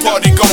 party go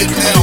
it now.